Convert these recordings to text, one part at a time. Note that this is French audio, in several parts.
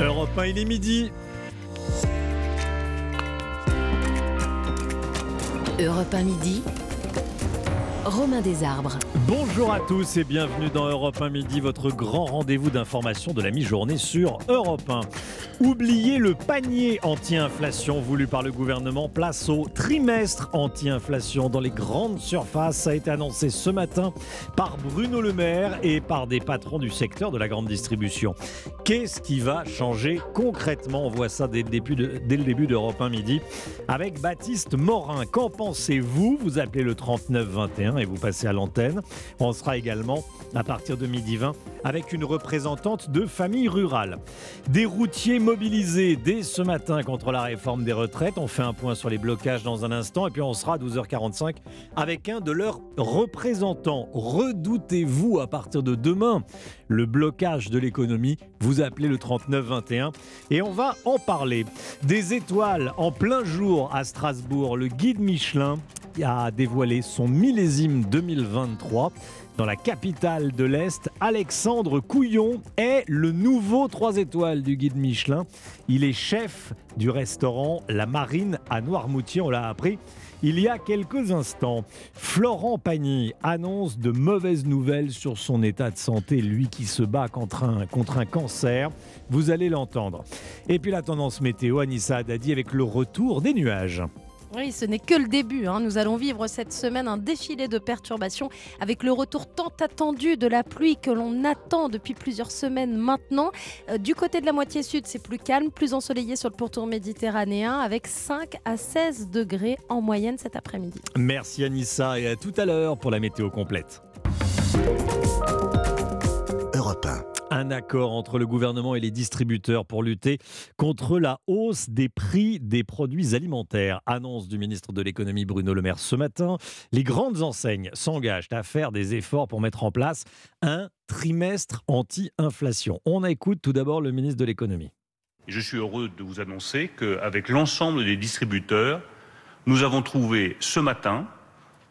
Europe 1, il est midi. Europe 1 midi. Romain Desarbres. Bonjour à tous et bienvenue dans Europe 1 Midi, votre grand rendez-vous d'information de la mi-journée sur Europe 1. Oubliez le panier anti-inflation voulu par le gouvernement, place au trimestre anti-inflation dans les grandes surfaces. Ça a été annoncé ce matin par Bruno Le Maire et par des patrons du secteur de la grande distribution. Qu'est-ce qui va changer concrètement? On voit ça dès le début, d'Europe 1 Midi avec Baptiste Morin. Qu'en pensez-vous? Vous appelez le 3921 et vous passez à l'antenne. On sera également à partir de midi 20 avec une représentante de famille rurale. Des routiers mobilisés dès ce matin contre la réforme des retraites. On fait un point sur les blocages dans un instant et puis on sera à 12h45 avec un de leurs représentants. Redoutez-vous à partir de demain le blocage de l'économie Vous appelez le 3921 et on va en parler. Des étoiles en plein jour à Strasbourg. Le guide Michelin a dévoilé son millésime 2023. Dans la capitale de l'Est, Alexandre Couillon est le nouveau 3 étoiles du guide Michelin. Il est chef du restaurant La Marine à Noirmoutier, on l'a appris il y a quelques instants. Florent Pagny annonce de mauvaises nouvelles sur son état de santé, lui qui se bat contre un, cancer. Vous allez l'entendre. Et puis la tendance météo, Anissa Haddadi avec le retour des nuages. Oui, ce n'est que le début. Hein. Nous allons vivre cette semaine un défilé de perturbations avec le retour tant attendu de la pluie que l'on attend depuis plusieurs semaines maintenant. Euh, du côté de la moitié sud, c'est plus calme, plus ensoleillé sur le pourtour méditerranéen avec 5 à 16 degrés en moyenne cet après-midi. Merci Anissa et à tout à l'heure pour la météo complète. Europe 1 un accord entre le gouvernement et les distributeurs pour lutter contre la hausse des prix des produits alimentaires. Annonce du ministre de l'économie Bruno Le Maire ce matin. Les grandes enseignes s'engagent à faire des efforts pour mettre en place un trimestre anti-inflation. On écoute tout d'abord le ministre de l'économie. Je suis heureux de vous annoncer qu'avec l'ensemble des distributeurs, nous avons trouvé ce matin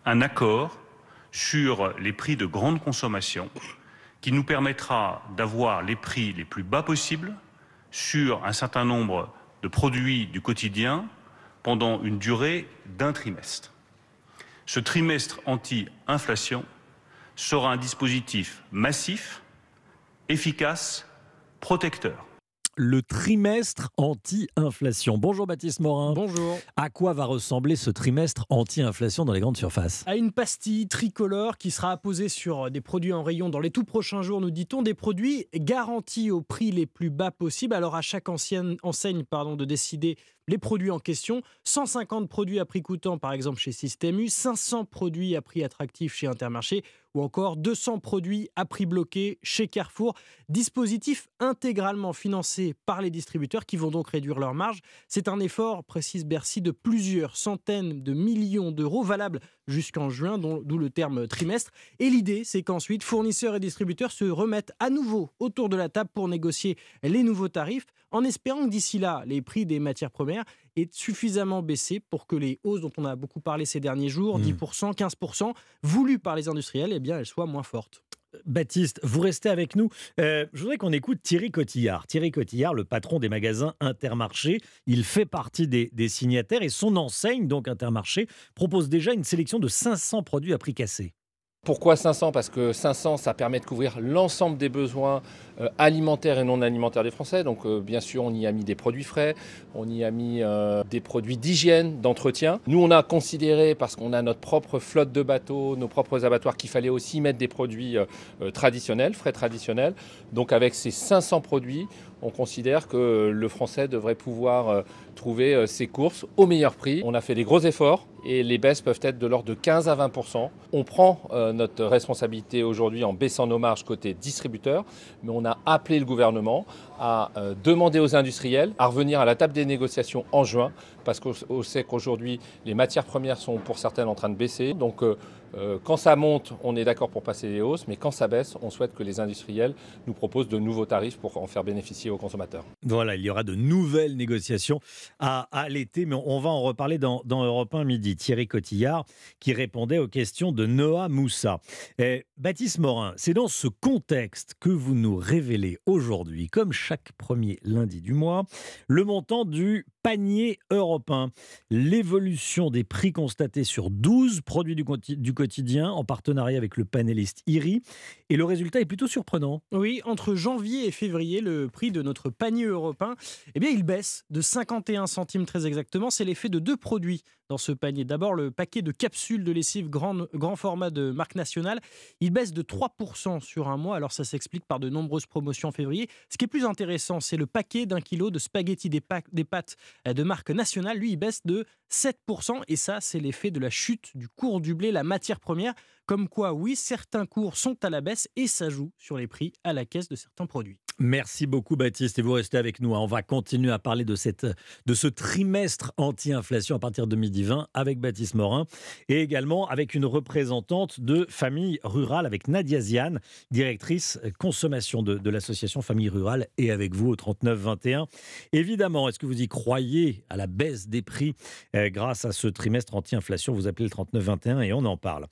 un accord sur les prix de grande consommation qui nous permettra d'avoir les prix les plus bas possibles sur un certain nombre de produits du quotidien pendant une durée d'un trimestre. Ce trimestre anti-inflation sera un dispositif massif, efficace, protecteur le trimestre anti-inflation. Bonjour Baptiste Morin. Bonjour. À quoi va ressembler ce trimestre anti-inflation dans les grandes surfaces? À une pastille tricolore qui sera apposée sur des produits en rayon dans les tout prochains jours, nous dit-on, des produits garantis au prix les plus bas possibles. Alors à chaque ancienne enseigne pardon, de décider les produits en question. 150 produits à prix coûtant, par exemple, chez Système U, 500 produits à prix attractif chez Intermarché ou encore 200 produits à prix bloqué chez Carrefour. Dispositif intégralement financé par les distributeurs qui vont donc réduire leurs marges. C'est un effort, précise Bercy, de plusieurs centaines de millions d'euros valables jusqu'en juin, d'où le terme trimestre. Et l'idée, c'est qu'ensuite, fournisseurs et distributeurs se remettent à nouveau autour de la table pour négocier les nouveaux tarifs, en espérant que d'ici là, les prix des matières premières aient suffisamment baissé pour que les hausses dont on a beaucoup parlé ces derniers jours, 10%, mmh. 15%, voulues par les industriels, eh bien, elles soient moins fortes. Baptiste, vous restez avec nous. Euh, je voudrais qu'on écoute Thierry Cotillard. Thierry Cotillard, le patron des magasins Intermarché, il fait partie des, des, signataires et son enseigne, donc Intermarché, propose déjà une sélection de 500 produits à prix cassé. Pourquoi 500 Parce que 500, ça permet de couvrir l'ensemble des besoins euh, alimentaires et non alimentaires des Français. Donc euh, bien sûr, on y a mis des produits frais, on y a mis euh, des produits d'hygiène, d'entretien. Nous, on a considéré, parce qu'on a notre propre flotte de bateaux, nos propres abattoirs, qu'il fallait aussi mettre des produits traditionnels, frais traditionnels. Donc avec ces 500 produits, on considère que le Français devrait pouvoir trouver ses courses au meilleur prix. On a fait des gros efforts et les baisses peuvent être de l'ordre de 15 à 20% On prend notre responsabilité aujourd'hui en baissant nos marges côté distributeur, mais on a appelé le gouvernement à euh, demander aux industriels à revenir à la table des négociations en juin, parce qu'on sait qu'aujourd'hui les matières premières sont pour certaines en train de baisser. Euh, quand ça monte, on est d'accord pour passer les hausses, mais quand ça baisse, on souhaite que les industriels nous proposent de nouveaux tarifs pour en faire bénéficier aux consommateurs. Voilà, il y aura de nouvelles négociations à, l'été, mais on va en reparler dans, dans Europe 1 midi. Thierry Cotillard qui répondait aux questions de Noah Moussa. Et Baptiste Morin, c'est dans ce contexte que vous nous révélez aujourd'hui, comme chaque premier lundi du mois, le montant du panier européen. L'évolution des prix constatés sur 12 produits du, quotidien en partenariat avec le panéliste IRI. Et le résultat est plutôt surprenant. Oui, entre janvier et février, le prix de notre panier européen, eh bien, il baisse de 51 centimes très exactement. C'est l'effet de deux produits dans ce panier. D'abord, le paquet de capsules de lessive grand, grand format de marque nationale, il baisse de 3% sur un mois. Alors ça s'explique par de nombreuses promotions en février. Ce qui est plus intéressant, c'est le paquet d'un kilo de spaghettis des, des pâtes de marque nationale. Lui, il baisse de 7%. Et ça, c'est l'effet de la chute du cours du blé, la matière première. Comme quoi, oui, certains cours sont à la baisse et ça joue sur les prix à la caisse de certains produits. Merci beaucoup Baptiste et vous restez avec nous. Hein. On va continuer à parler de, cette, de ce trimestre anti-inflation à partir de midi 20 avec Baptiste Morin et également avec une représentante de Famille Rurale avec Nadia Ziane, directrice consommation de, de l'association Famille Rurale et avec vous au 39-21. Évidemment, est-ce que vous y croyez à la baisse des prix euh, grâce à ce trimestre anti-inflation? Vous appelez le 39-21 et on en parle.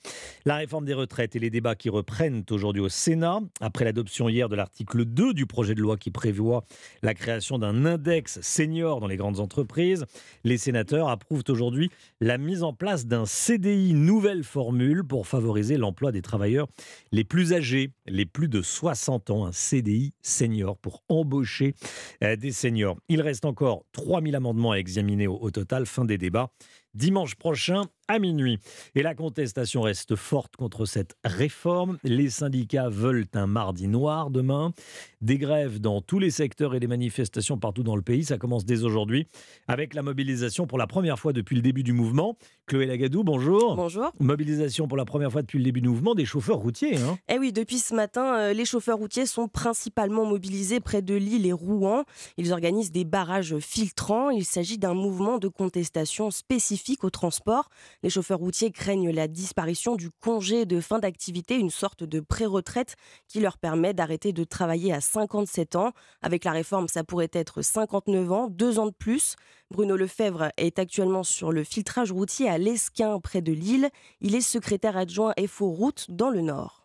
Réforme des retraites et les débats qui reprennent aujourd'hui au Sénat après l'adoption hier de l'article 2 du projet de loi qui prévoit la création d'un index senior dans les grandes entreprises. Les sénateurs approuvent aujourd'hui la mise en place d'un CDI nouvelle formule pour favoriser l'emploi des travailleurs les plus âgés, les plus de 60 ans, un CDI senior pour embaucher euh, des seniors. Il reste encore 3000 amendements à examiner au, au total, fin des débats dimanche prochain à minuit. Et la contestation reste forte contre cette réforme. Les syndicats veulent un mardi noir demain. Des grèves dans tous les secteurs et des manifestations partout dans le pays. Ça commence dès aujourd'hui avec la mobilisation pour la première fois depuis le début du mouvement. Chloé Lagadou, bonjour. Bonjour. Mobilisation pour la première fois depuis le début du mouvement des chauffeurs routiers. Hein. eh oui, depuis ce matin, euh, les chauffeurs routiers sont principalement mobilisés près de Lille et Rouen. Ils organisent des barrages filtrants. Il s'agit d'un mouvement de contestation spécifique au transport. Les chauffeurs routiers craignent la disparition du congé de fin d'activité, une sorte de pré-retraite qui leur permet d'arrêter de travailler à 57 ans. Avec la réforme, ça pourrait être 59 ans, deux ans de plus. Bruno Lefebvre est actuellement sur le filtrage routier à l'Esquin, près de Lille. Il est secrétaire adjoint FO Route dans le Nord.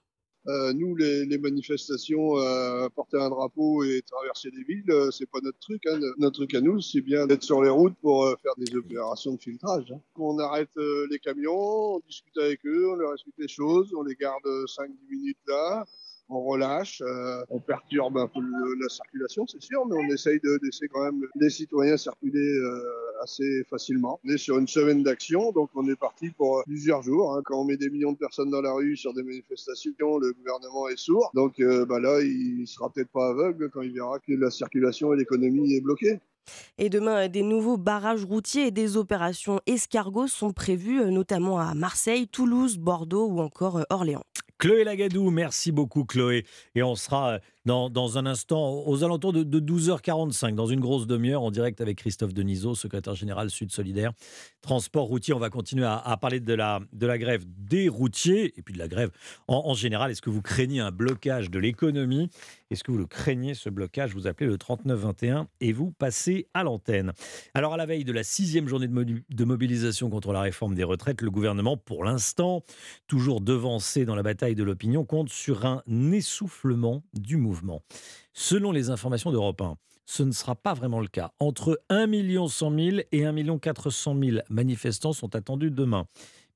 Euh, nous, les, manifestations, euh, porter un drapeau et traverser des villes, euh, c'est pas notre truc. Hein. Notre truc à nous, c'est bien d'être sur les routes pour faire des opérations de filtrage. Hein. On arrête les camions, on discute avec eux, on leur explique les choses, on les garde 5-10 minutes là on relâche, euh, on perturbe un peu la circulation, c'est sûr, mais on essaye de laisser quand même les citoyens circuler euh, assez facilement. On est sur une semaine d'action, donc on est parti pour plusieurs jours. Hein. Quand on met des millions de personnes dans la rue sur des manifestations, le gouvernement est sourd. Donc euh, bah là, il sera peut-être pas aveugle quand il verra que la circulation et l'économie est bloquée. Et demain, des nouveaux barrages routiers et des opérations escargots sont prévus, notamment à Marseille, Toulouse, Bordeaux ou encore Orléans. Chloé Lagadou, merci beaucoup Chloé. Et on sera dans, un instant, aux alentours de, 12h45, dans une grosse demi-heure, en direct avec Christophe Denisot, secrétaire général Sud Solidaire. Transport routier, on va continuer à, parler de la, de la grève des routiers et puis de la grève en, général. Est-ce que vous craignez un blocage de l'économie? Est-ce que vous le craignez, ce blocage? Vous appelez le 3921 et vous passez à l'antenne. Alors, à la veille de la sixième journée de, de mobilisation contre la réforme des retraites, le gouvernement, pour l'instant, toujours devancé dans la bataille de l'opinion, compte sur un essoufflement du mouvement. Selon les informations d'Europe 1, ce ne sera pas vraiment le cas. Entre 1 100 000 et 1 400 000 manifestants sont attendus demain.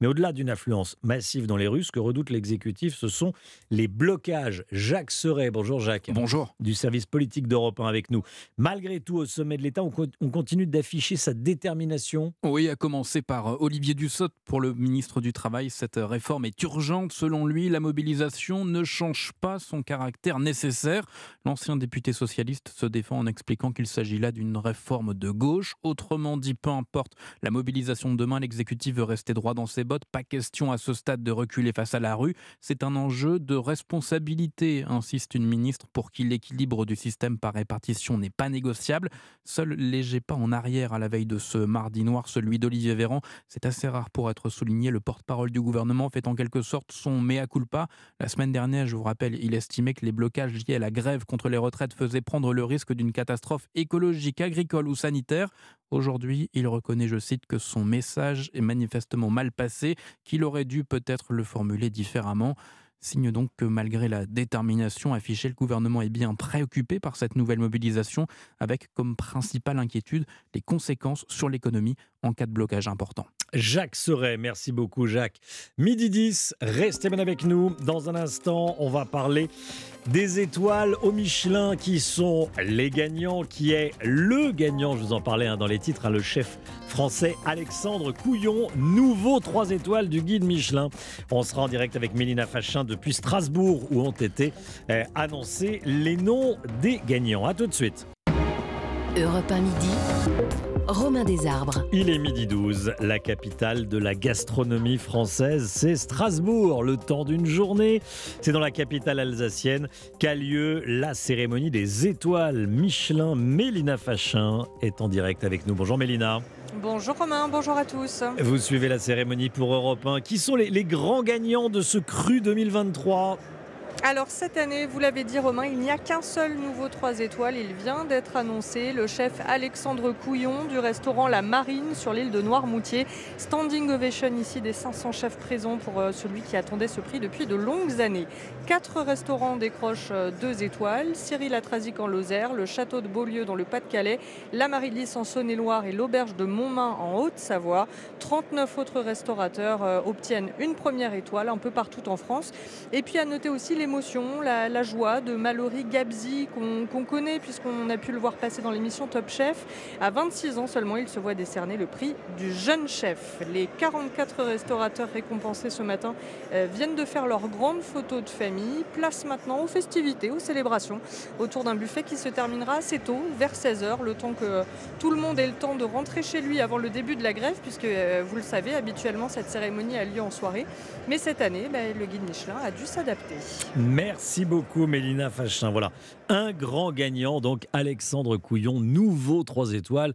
Mais au-delà d'une affluence massive dans les rues, ce que redoute l'exécutif, ce sont les blocages. Jacques Serret, bonjour Jacques. Bonjour. Du service politique d'Europe 1 avec nous. Malgré tout, au sommet de l'État, on, continue d'afficher sa détermination. Oui, à commencer par euh, Olivier Dussopt pour le ministre du Travail. Cette euh, réforme est urgente. Selon lui, la mobilisation ne change pas son caractère nécessaire. L'ancien député socialiste se défend en expliquant qu'il s'agit là d'une réforme de gauche. Autrement dit, peu importe la mobilisation de demain, l'exécutif veut rester droit dans ses Pas question à ce stade de reculer face à la rue. C'est un enjeu de responsabilité, insiste une ministre, pour qui l'équilibre du système par répartition n'est pas négociable. Seul léger pas en arrière à la veille de ce mardi noir, celui d'Olivier Véran. C'est assez rare pour être souligné. Le porte-parole du gouvernement fait en quelque sorte son mea culpa. La semaine dernière, je vous rappelle, il estimait que les blocages liés à la grève contre les retraites faisaient prendre le risque d'une catastrophe écologique, agricole ou sanitaire. Aujourd'hui, il reconnaît, je cite, que son message est manifestement mal passé, qu'il aurait dû peut-être le formuler différemment. Signe donc que malgré la détermination affichée, le gouvernement est bien préoccupé par cette nouvelle mobilisation, avec comme principale inquiétude les conséquences sur l'économie en cas de blocage important. Jacques Serret, merci beaucoup Jacques. Midi 10, restez bien avec nous. Dans un instant, on va parler des étoiles au Michelin qui sont les gagnants, qui est le gagnant, je vous en parlais hein, dans les titres, hein, le chef français Alexandre Couillon, nouveau 3 étoiles du guide Michelin. On sera en direct avec Mélina Fachin depuis Strasbourg où ont été eh, annoncés les noms des gagnants. A tout de suite. Europe 1 midi. Romain Desarbres. Il est midi 12, la capitale de la gastronomie française, c'est Strasbourg. Le temps d'une journée, c'est dans la capitale alsacienne qu'a lieu la cérémonie des étoiles Michelin. Mélina Fachin est en direct avec nous. Bonjour Mélina. Bonjour Romain, bonjour à tous. Vous suivez la cérémonie pour Europe 1. Qui sont les, les grands gagnants de ce cru 2023 alors cette année, vous l'avez dit Romain, il n'y a qu'un seul nouveau 3 étoiles. Il vient d'être annoncé, le chef Alexandre Couillon du restaurant La Marine sur l'île de Noirmoutier. Standing ovation ici des 500 chefs présents pour euh, celui qui attendait ce prix depuis de longues années. Quatre restaurants décrochent 2 euh, étoiles. Cyril Atrazic en Lozère, le château de Beaulieu dans le Pas-de-Calais, la Marie-Lys en Saône-et-Loire et l'auberge de Montmain en Haute-Savoie. 39 autres restaurateurs euh, obtiennent une première étoile un peu partout en France. Et puis à noter aussi les l'émotion, la, joie de Mallory Gabzi qu'on connaît puisqu'on a pu le voir passer dans l'émission Top Chef. À 26 ans seulement, il se voit décerner le prix du jeune chef. Les 44 restaurateurs récompensés ce matin euh, viennent de faire leur grande photo de famille. Place maintenant aux festivités, aux célébrations, autour d'un buffet qui se terminera assez tôt, vers 16h, le temps que tout le monde ait le temps de rentrer chez lui avant le début de la grève, puisque euh, vous le savez, habituellement cette cérémonie a lieu en soirée. Mais cette année, ben, le guide Michelin a dû s'adapter. Merci beaucoup Mélina Fachin. Voilà, un grand gagnant, donc Alexandre Couillon, nouveau 3 étoiles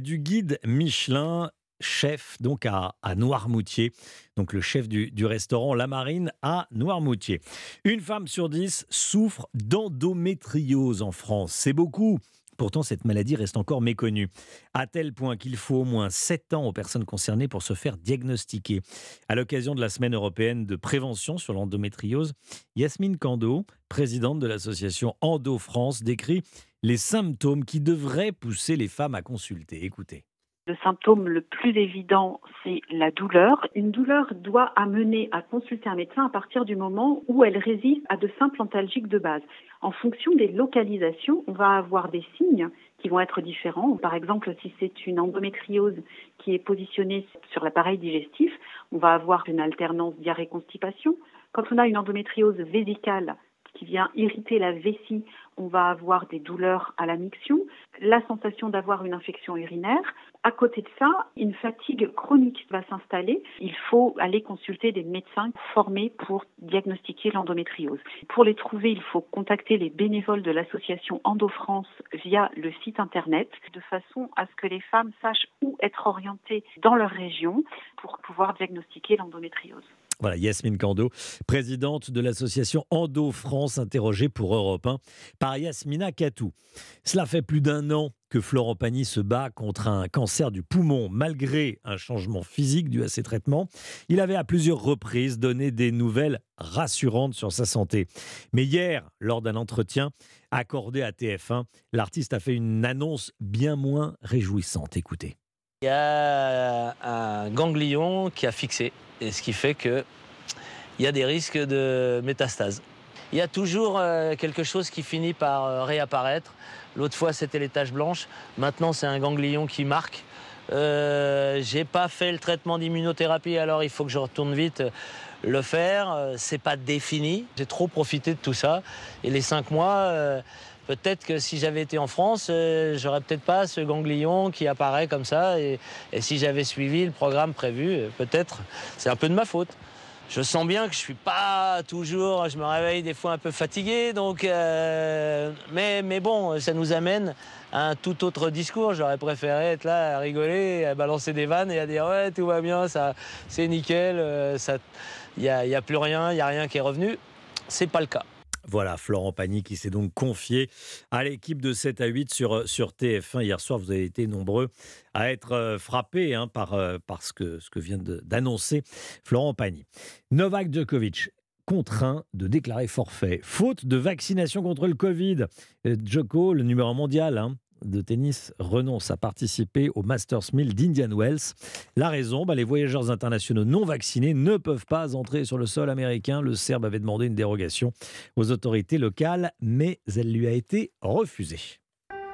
du guide Michelin chef donc à, Noirmoutier, donc le chef du, du, restaurant La Marine à Noirmoutier. Une femme sur dix souffre d'endométriose en France. C'est beaucoup. Pourtant, cette maladie reste encore méconnue, à tel point qu'il faut au moins 7 ans aux personnes concernées pour se faire diagnostiquer. À l'occasion de la semaine européenne de prévention sur l'endométriose, Yasmine Kando, présidente de l'association Endo France, décrit les symptômes qui devraient pousser les femmes à consulter. Écoutez. Le symptôme le plus évident, c'est la douleur. Une douleur doit amener à consulter un médecin à partir du moment où elle résiste à de simples antalgiques de base. En fonction des localisations, on va avoir des signes qui vont être différents. Par exemple, si c'est une endométriose qui est positionnée sur l'appareil digestif, on va avoir une alternance diarrhée-constipation. Quand on a une endométriose vésicale qui vient irriter la vessie, on va avoir des douleurs à la miction, la sensation d'avoir une infection urinaire. À côté de ça, une fatigue chronique va s'installer. Il faut aller consulter des médecins formés pour diagnostiquer l'endométriose. Pour les trouver, il faut contacter les bénévoles de l'association EndoFrance via le site internet de façon à ce que les femmes sachent où être orientées dans leur région pour pouvoir diagnostiquer l'endométriose. Voilà, Yasmine Kando, présidente de l'association Endo France, interrogée pour Europe 1 par Yasmina Katou. Cela fait plus d'un an que Florent Pagny se bat contre un cancer du poumon malgré un changement physique dû à ses traitements. Il avait à plusieurs reprises donné des nouvelles rassurantes sur sa santé. Mais hier, lors d'un entretien accordé à TF1, l'artiste a fait une annonce bien moins réjouissante. Écoutez. Il y a un ganglion qui a fixé, et ce qui fait qu'il y a des risques de métastase. Il y a toujours euh, quelque chose qui finit par euh, réapparaître. L'autre fois, c'était les taches blanches. Maintenant, c'est un ganglion qui marque. Euh, j'ai pas fait le traitement d'immunothérapie, alors il faut que je retourne vite le faire. C'est pas défini. J'ai trop profité de tout ça. Et les cinq mois, Peut-être que si j'avais été en France, euh, j'aurais peut-être pas ce ganglion qui apparaît comme ça. Et, si j'avais suivi le programme prévu, euh, peut-être, c'est un peu de ma faute. Je sens bien que je suis pas toujours, je me réveille des fois un peu fatigué, euh, mais, bon, ça nous amène à un tout autre discours. J'aurais préféré être là à rigoler, à balancer des vannes et à dire ouais tout va bien, c'est nickel, euh, ça, il y a, y a plus rien, il y a rien qui est revenu. C'est pas le cas. Voilà, Florent Pagny qui s'est donc confié à l'équipe de 7 à 8 sur, sur TF1. Hier soir, vous avez été nombreux à être euh, frappés hein, par, euh, par ce, que, ce que vient d'annoncer Florent Pagny. Novak Djokovic contraint de déclarer forfait, faute de vaccination contre le Covid. Euh, Djoko, le numéro mondial hein, de tennis, renonce à participer au Masters 1000 d'Indian Wells. La raison, bah, les voyageurs internationaux non vaccinés ne peuvent pas entrer sur le sol américain. Le Serbe avait demandé une dérogation aux autorités locales, mais elle lui a été refusée.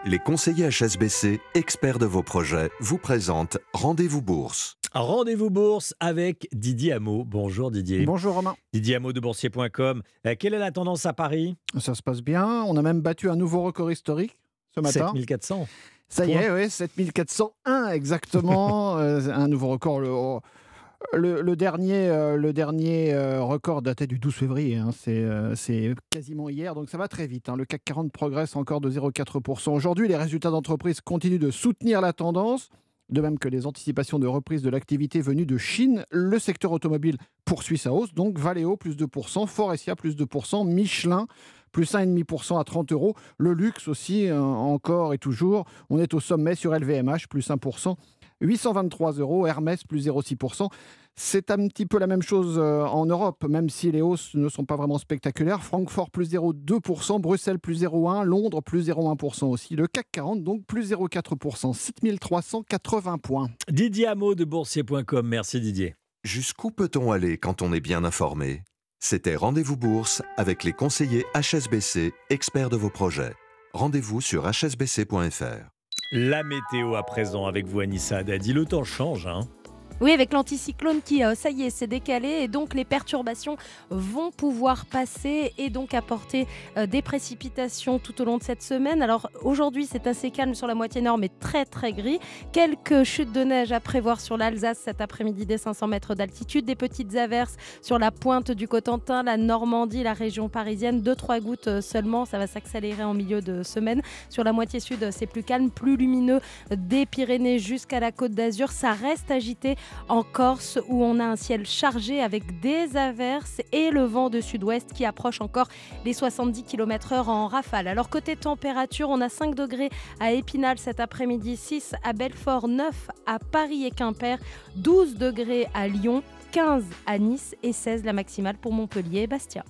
Les conseillers HSBC, experts de vos projets, vous présentent Rendez-vous Bourse. Rendez-vous bourse avec Didier Hameau. Bonjour Didier. Bonjour Romain. Didier Hameau de boursier.com. Euh, quelle est la tendance à Paris? Ça se passe bien. On a même battu un nouveau record historique ce matin. 7400. Ça y est, oui, 7401 exactement. Euh, un nouveau record. Le, le- le dernier, euh, le dernier euh, record datait du 12 février. hein. C'est euh, c'est quasiment hier, donc ça va très vite. hein. Le CAC 40 progresse encore de 0,4%. Aujourd'hui, les résultats d'entreprise continuent de soutenir la tendance. De même que les anticipations de reprise de l'activité venue de Chine, le secteur automobile poursuit sa hausse. Donc Valeo plus 2%, Forestia plus 2%, Michelin plus 1,5% à 30 euros. Le luxe aussi, euh, encore et toujours. On est au sommet sur LVMH, plus 1%. 823 euros, Hermès plus 0,6%. C'est un petit peu la même chose euh, en Europe, même si les hausses ne sont pas vraiment spectaculaires. Francfort plus 0,2%, Bruxelles plus 0,1%, Londres plus 0,1% aussi. Le CAC 40 donc plus 0,4%, 7380 points. Didier Hameau de boursier.com. Merci Didier. Jusqu'où peut-on aller quand on est bien informé? C'était Rendez-vous Bourse avec les conseillers HSBC, experts de vos projets. Rendez-vous sur hsbc.fr. La météo à présent avec vous Anissa Haddadi. Le temps change. Hein? Oui, avec l'anticyclone qui, euh, ça y est, s'est décalé et donc les perturbations vont pouvoir passer et donc apporter euh, des précipitations tout au long de cette semaine. Alors aujourd'hui, c'est assez calme sur la moitié nord, mais très très gris. Quelques chutes de neige à prévoir sur l'Alsace cet après-midi des 500 mètres d'altitude, des petites averses sur la pointe du Cotentin, la Normandie, la région parisienne. Deux trois gouttes euh, seulement, ça va s'accélérer en milieu de semaine. Sur la moitié sud, c'est plus calme, plus lumineux des Pyrénées jusqu'à la Côte d'Azur. Ça reste agité en Corse où on a un ciel chargé avec des averses et le vent de sud-ouest qui approche encore les 70 km/h en rafale. Alors côté température, on a 5 degrés à Épinal cet après-midi, 6 à Belfort, 9 à Paris et Quimper, 12 degrés à Lyon, 15 à Nice et 16 la maximale pour Montpellier et Bastia.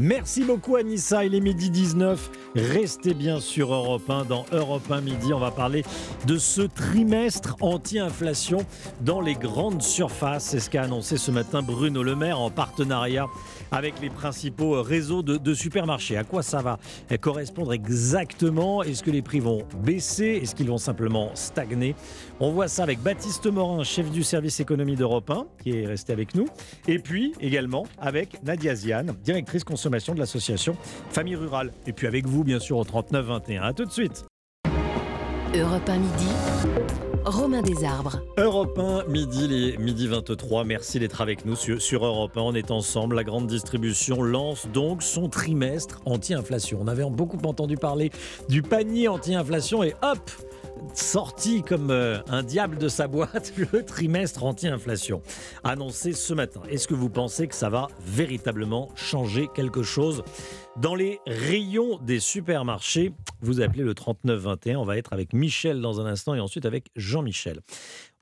Merci beaucoup Anissa, il est midi 19. Restez bien sur Europe 1. Dans Europe 1 midi, on va parler de ce trimestre anti-inflation dans les grandes surfaces. C'est ce qu'a annoncé ce matin Bruno Le Maire en partenariat avec les principaux réseaux de, supermarchés. À quoi ça va correspondre exactement? Est-ce que les prix vont baisser? Est-ce qu'ils vont simplement stagner? On voit ça avec Baptiste Morin, chef du service économie d'Europe 1, qui est resté avec nous. Et puis également avec Nadia Ziane, directrice consommation de l'association Famille Rurale. Et puis avec vous, bien sûr, au 39 21. À tout de suite. Europe 1 midi. Romain Desarbres. Europe 1, midi, les, midi 23. Merci d'être avec nous sur, sur Europe 1. On est ensemble. La grande distribution lance donc son trimestre anti-inflation. On avait beaucoup entendu parler du panier anti-inflation et hop sorti comme euh, un diable de sa boîte le trimestre anti-inflation annoncé ce matin. Est-ce que vous pensez que ça va véritablement changer quelque chose dans les rayons des supermarchés Vous appelez le 3921. On va être avec Michel dans un instant et ensuite avec Jean-Michel.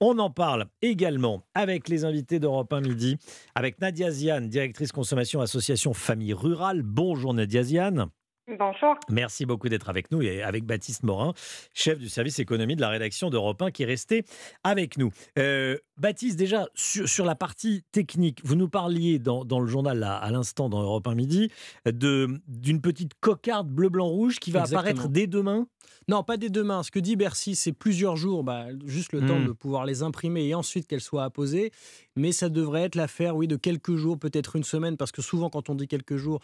On en parle également avec les invités d'Europe 1 Midi, avec Nadia Ziane, directrice consommation association Famille Rurale. Bonjour Nadia Ziane. Bonjour. Merci beaucoup d'être avec nous et avec Baptiste Morin, chef du service économie de la rédaction d'Europe 1 qui est resté avec nous. Euh, Baptiste, déjà sur, sur, la partie technique, vous nous parliez dans, dans le journal là, à l'instant dans Europe 1 Midi d'une petite cocarde bleu, blanc, rouge qui va Exactement. apparaître dès demain? Non, pas dès demain. Ce que dit Bercy, c'est plusieurs jours, bah, juste le mmh. temps de pouvoir les imprimer et ensuite qu'elles soient apposées. Mais ça devrait être l'affaire, oui, de quelques jours, peut-être une semaine, parce que souvent, quand on dit quelques jours,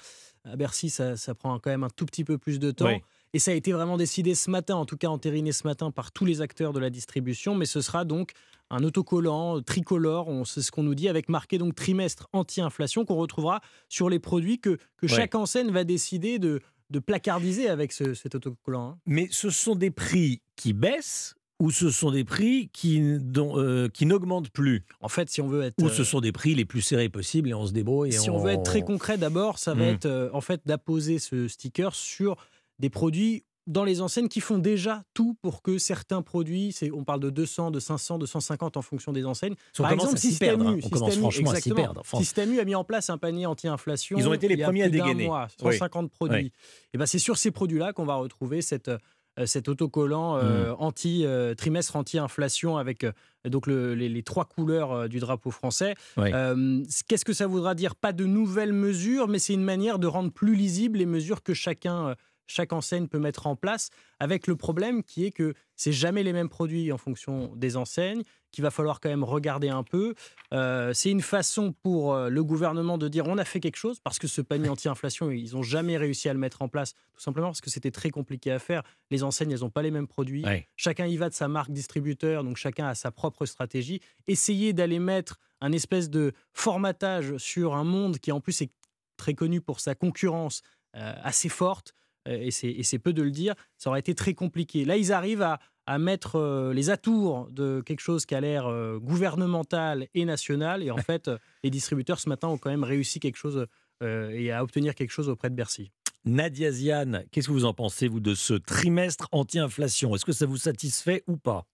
à Bercy, ça, ça, prend quand même un tout petit peu plus de temps. Oui. Et ça a été vraiment décidé ce matin, en tout cas entériné ce matin par tous les acteurs de la distribution. Mais ce sera donc un autocollant tricolore, c'est ce qu'on nous dit, avec marqué donc trimestre anti-inflation qu'on retrouvera sur les produits que, que chaque enseigne va décider de, de placardiser avec ce, cet autocollant. hein. Mais ce sont des prix qui baissent ou ce sont des prix qui, dont, euh, qui n'augmentent plus En fait, si on veut être. Ou euh, ce sont des prix les plus serrés possibles et on se débrouille et Si on veut être très concret, d'abord, ça va Hmm. être euh, en fait d'apposer ce sticker sur des produits dans les enseignes qui font déjà tout pour que certains produits, c'est, on parle de 200, de 500, de 150 en fonction des enseignes. S'y perdre, hein. Système U, On commence franchement à s'y perdre. Système U a mis en place un panier anti-inflation. Ils ont été les premiers à dégainer. mois, Oui. 150 produits. Oui. Et ben c'est sur ces produits-là qu'on va retrouver cette, euh, cet autocollant euh, Mm. anti euh, trimestre anti-inflation avec euh, donc le- les, les trois couleurs euh, du drapeau français. Oui. Euh, Qu'est-ce que ça voudra dire? Pas de nouvelles mesures, mais c'est une manière de rendre plus lisibles les mesures que chacun, euh, chaque enseigne peut mettre en place. Avec le problème qui est que c'est jamais les mêmes produits en fonction des enseignes, qu'il va falloir quand même regarder un peu. Euh, c'est une façon pour euh, le gouvernement de dire on a fait quelque chose parce que ce panier anti-inflation ils n'ont jamais réussi à le mettre en place tout simplement parce que c'était très compliqué à faire. Les enseignes elles n'ont pas les mêmes produits. Ouais. Chacun y va de sa marque distributeur donc chacun a sa propre stratégie. Essayer d'aller mettre un espèce de formatage sur un monde qui en plus est très connu pour sa concurrence euh, assez forte et c'est et c'est peu de le dire, ça aurait été très compliqué. Là, ils arrivent à, à mettre euh, les atours de quelque chose qui a l'air euh, gouvernemental et national. Et en fait, euh, les distributeurs ce matin ont quand même réussi quelque chose euh, et à obtenir quelque chose auprès de Bercy. Nadia Ziane, qu'est-ce que vous en pensez, vous, de ce trimestre anti-inflation? Est-ce que ça vous satisfait ou pas?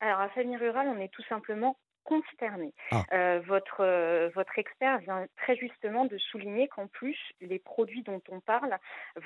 Alors, à Famille Rurale, on est tout simplement Ah. Euh, votre, euh, votre expert vient très justement de souligner qu'en plus, les produits dont on parle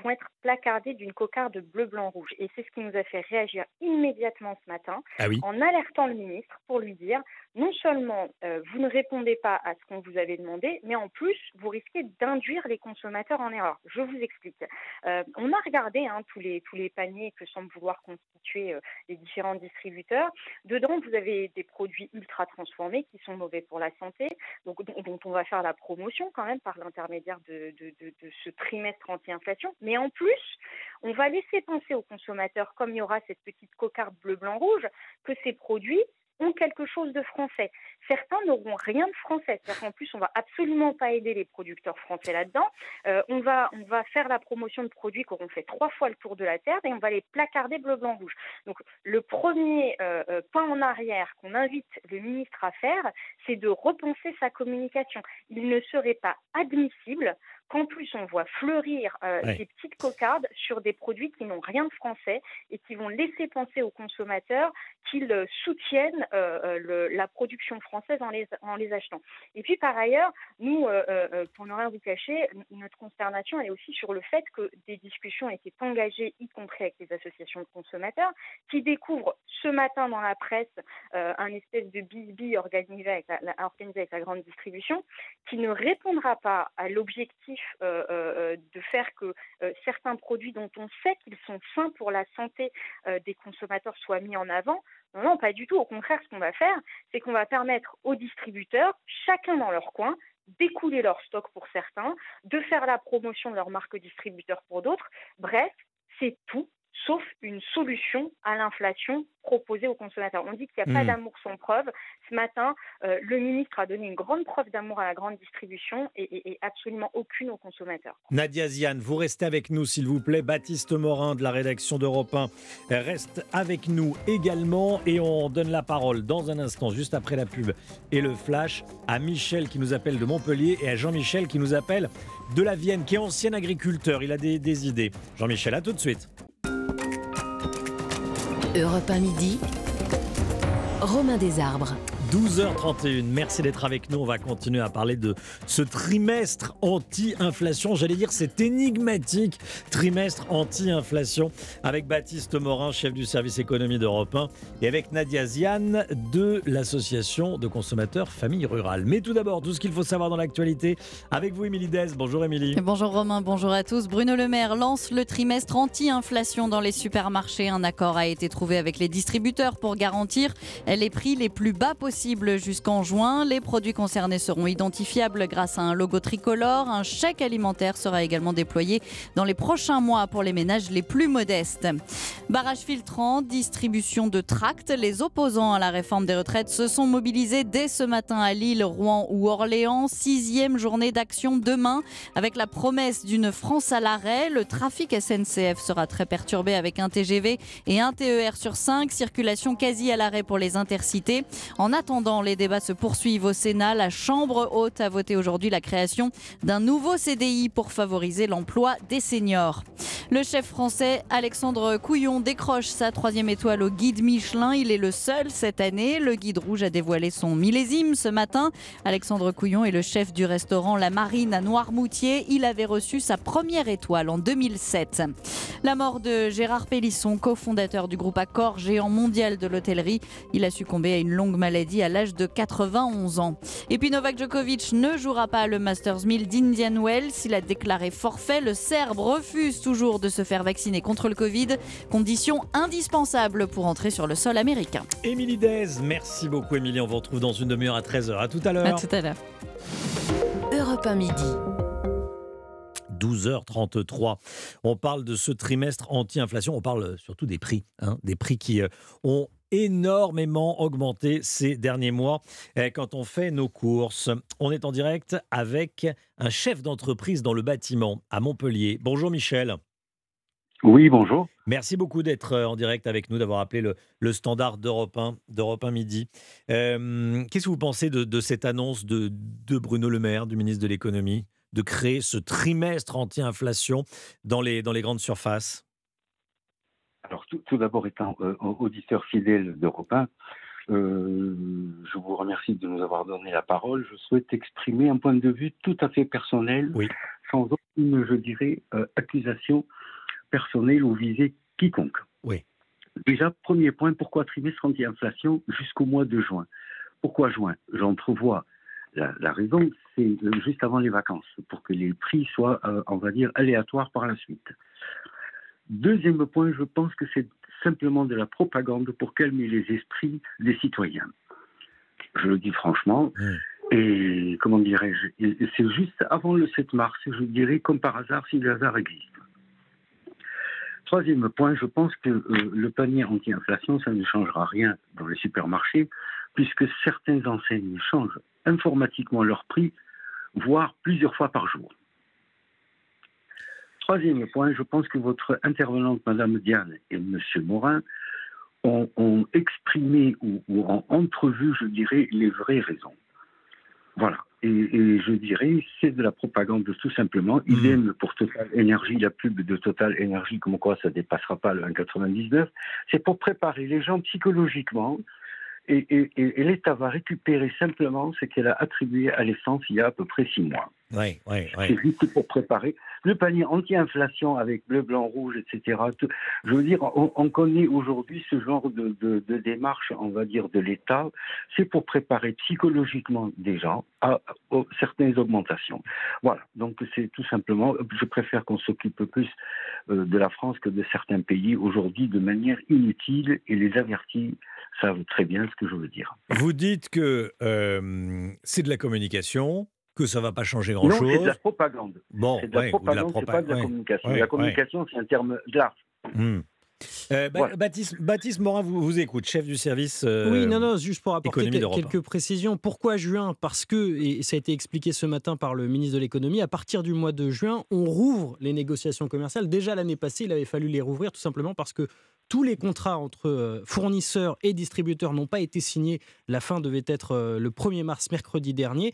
vont être placardés d'une cocarde bleu, blanc, rouge. Et c'est ce qui nous a fait réagir immédiatement ce matin Ah oui. en alertant le ministre pour lui dire non seulement euh, vous ne répondez pas à ce qu'on vous avait demandé, mais en plus, vous risquez d'induire les consommateurs en erreur. Je vous explique. On a regardé hein, tous, les, tous les paniers que semblent vouloir constituer les différents distributeurs. Dedans, vous avez des produits ultra transformés qui sont mauvais pour la santé, donc, dont, on va faire la promotion quand même par l'intermédiaire de- de ce trimestre anti-inflation. Mais en plus, on va laisser penser aux consommateurs, comme il y aura cette petite cocarde bleu-blanc-rouge, que ces produits ont quelque chose de français. Certains n'auront rien de français. Qu'en plus, on va absolument pas aider les producteurs français là-dedans. Euh, on, va, on va faire la promotion de produits qui auront fait trois fois le tour de la Terre et on va les placarder bleu, blanc, rouge. Donc, le premier euh, euh, pas en arrière qu'on invite le ministre à faire, c'est de repenser sa communication. Il ne serait pas admissible qu'en plus on voit fleurir euh, Ouais. des petites cocardes sur des produits qui n'ont rien de français et qui vont laisser penser aux consommateurs qu'ils euh, soutiennent euh, euh, le- la production française en les, en les achetant. Et puis par ailleurs, nous, euh, pour ne rien vous cacher, notre consternation elle est aussi sur le fait que des discussions étaient engagées, y compris avec les associations de consommateurs, qui découvrent ce matin dans la presse un espèce de bisbille organisé avec la, la- organisé avec la grande distribution, qui ne répondra pas à l'objectif de faire que euh, certains produits dont on sait qu'ils sont sains pour la santé euh, des consommateurs soient mis en avant. Non, non, pas du tout. Au contraire, ce qu'on va faire, c'est qu'on va permettre aux distributeurs, chacun dans leur coin, d'écouler leur stock pour certains, de faire la promotion de leur marque distributeur pour d'autres. Bref, c'est tout sauf une solution à l'inflation proposée aux consommateurs. On dit qu'il n'y a pas Hmm. d'amour sans preuve. Ce matin, euh, le ministre a donné une grande preuve d'amour à la grande distribution et, et- et absolument aucune aux consommateurs. Nadia Ziane, vous restez avec nous, s'il vous plaît. Baptiste Morin de la rédaction d'Europe 1 reste avec nous également. Et on donne la parole dans un instant, juste après la pub et le flash, à Michel qui nous appelle de Montpellier et à Jean-Michel qui nous appelle de la Vienne, qui est ancien agriculteur. Il a des, des idées. Jean-Michel, à tout de suite. Europe 1 midi. Romain Desarbres. 12h31, merci d'être avec nous. On va continuer à parler de ce trimestre anti-inflation. J'allais dire cet énigmatique trimestre anti-inflation avec Baptiste Morin, chef du service économie d'Europe 1, et avec Nadia Ziane de l'association de consommateurs Famille Rurale. Mais tout d'abord, tout ce qu'il faut savoir dans l'actualité avec vous, Émilie Dez. Bonjour, Émilie. Bonjour Romain, bonjour à tous. Bruno Le Maire lance le trimestre anti-inflation dans les supermarchés. Un accord a été trouvé avec les distributeurs pour garantir les prix les plus bas possibles jusqu'en juin. Les produits concernés seront identifiables grâce à un logo tricolore. Un chèque alimentaire sera également déployé dans les prochains mois pour les ménages les plus modestes. Barrage filtrant, distribution de tracts. Les opposants à la réforme des retraites se sont mobilisés dès ce matin à Lille, Rouen ou Orléans. Sixième journée d'action demain avec la promesse d'une France à l'arrêt. Le trafic SNCF sera très perturbé avec un TGV et un TER sur 5. Circulation quasi à l'arrêt pour les intercités. En attendant, les débats se poursuivent au Sénat. La Chambre haute a voté aujourd'hui la création d'un nouveau CDI pour favoriser l'emploi des seniors. Le chef français Alexandre Couillon décroche sa troisième étoile au guide Michelin. Il est le seul cette année. Le guide rouge a dévoilé son millésime ce matin. Alexandre Couillon est le chef du restaurant La Marine à Noirmoutier. Il avait reçu sa première étoile en 2007. La mort de Gérard Pélisson, cofondateur du groupe Accor, géant mondial de l'hôtellerie. Il a succombé à une longue maladie à l'âge de 91 ans. Et puis Novak Djokovic ne jouera pas le Masters 1000 d'Indian Wells. Il a déclaré forfait. Le Serbe refuse toujours de se faire vacciner contre le Covid. Condition indispensable pour entrer sur le sol américain. Émilie Dez, merci beaucoup Émilie. On vous retrouve dans une demi-heure à 13h. À tout à l'heure. À tout à l'heure. Europe 1 midi. 12h33. On parle de ce trimestre anti-inflation, on parle surtout des prix, hein, des prix qui euh, ont énormément augmenté ces derniers mois eh, quand on fait nos courses. On est en direct avec un chef d'entreprise dans le bâtiment à Montpellier. Bonjour Michel. Oui, bonjour. Merci beaucoup d'être euh, en direct avec nous, d'avoir appelé le, le standard d'Europe 1, d'Europe 1 Midi. Euh, Qu'est-ce que vous pensez de, de cette annonce de, de Bruno Le Maire, du ministre de l'économie, de créer ce trimestre anti-inflation dans les, dans les grandes surfaces? Alors, tout, tout d'abord, étant euh, auditeur fidèle d'Europe 1, euh, je vous remercie de nous avoir donné la parole. Je souhaite exprimer un point de vue tout à fait personnel, sans aucune, je dirais, euh, accusation personnelle ou visée quiconque. Oui. Déjà, premier point, pourquoi trimestre anti-inflation jusqu'au mois de juin? Pourquoi juin? J'entrevois la, la raison, c'est juste avant les vacances, pour que les prix soient, euh, on va dire, aléatoires par la suite. Deuxième point, je pense que c'est simplement de la propagande pour calmer les esprits des citoyens. Je le dis franchement. Et comment dirais-je C'est juste avant le 7 mars, je dirais, comme par hasard, si le hasard existe. Troisième point, je pense que euh, le panier anti-inflation, ça ne changera rien dans les supermarchés, puisque certaines enseignes changent informatiquement leur prix, voire plusieurs fois par jour. Troisième point, je pense que votre intervenante, Madame Diane et Monsieur Morin, ont, ont exprimé ou, ou ont entrevu, je dirais, les vraies raisons. Voilà. Et, et je dirais, c'est de la propagande tout simplement. Il aime pour Total Énergie, la pub de Total Énergie, comme quoi ça ne dépassera pas le 1,99. C'est pour préparer les gens psychologiquement. Et, et, et, et l'État va récupérer simplement ce qu'elle a attribué à l'essence il y a à peu près six mois. Oui, oui, C'est juste pour préparer le panier anti-inflation avec bleu, blanc, rouge, etc. Je veux dire, on, on connaît aujourd'hui ce genre de, démarche, on va dire, de l'État. C'est pour préparer psychologiquement des gens à, à certaines augmentations. Voilà. Donc c'est tout simplement, je préfère qu'on s'occupe plus euh, de la France que de certains pays aujourd'hui de manière inutile et les avertis savent très bien ce que je veux dire. Vous dites que euh, c'est de la communication, que ça va pas changer Non, grand-chose. c'est de la propagande. Bon, c'est de ouais, de la propagande, c'est pas de la ouais. communication. Ouais, la ouais. communication, c'est un terme large. Hmm. Euh, Ba- Baptiste, Baptiste Morin vous, vous écoute, chef du service. euh, Oui, non, non, juste pour apporter quel- quelques précisions. Pourquoi juin? Parce que, et ça a été expliqué ce matin par le ministre de l'économie, à partir du mois de juin, on rouvre les négociations commerciales. Déjà l'année passée, il avait fallu les rouvrir tout simplement parce que tous les contrats entre euh, fournisseurs et distributeurs n'ont pas été signés. La fin devait être le 1er mars, mercredi dernier.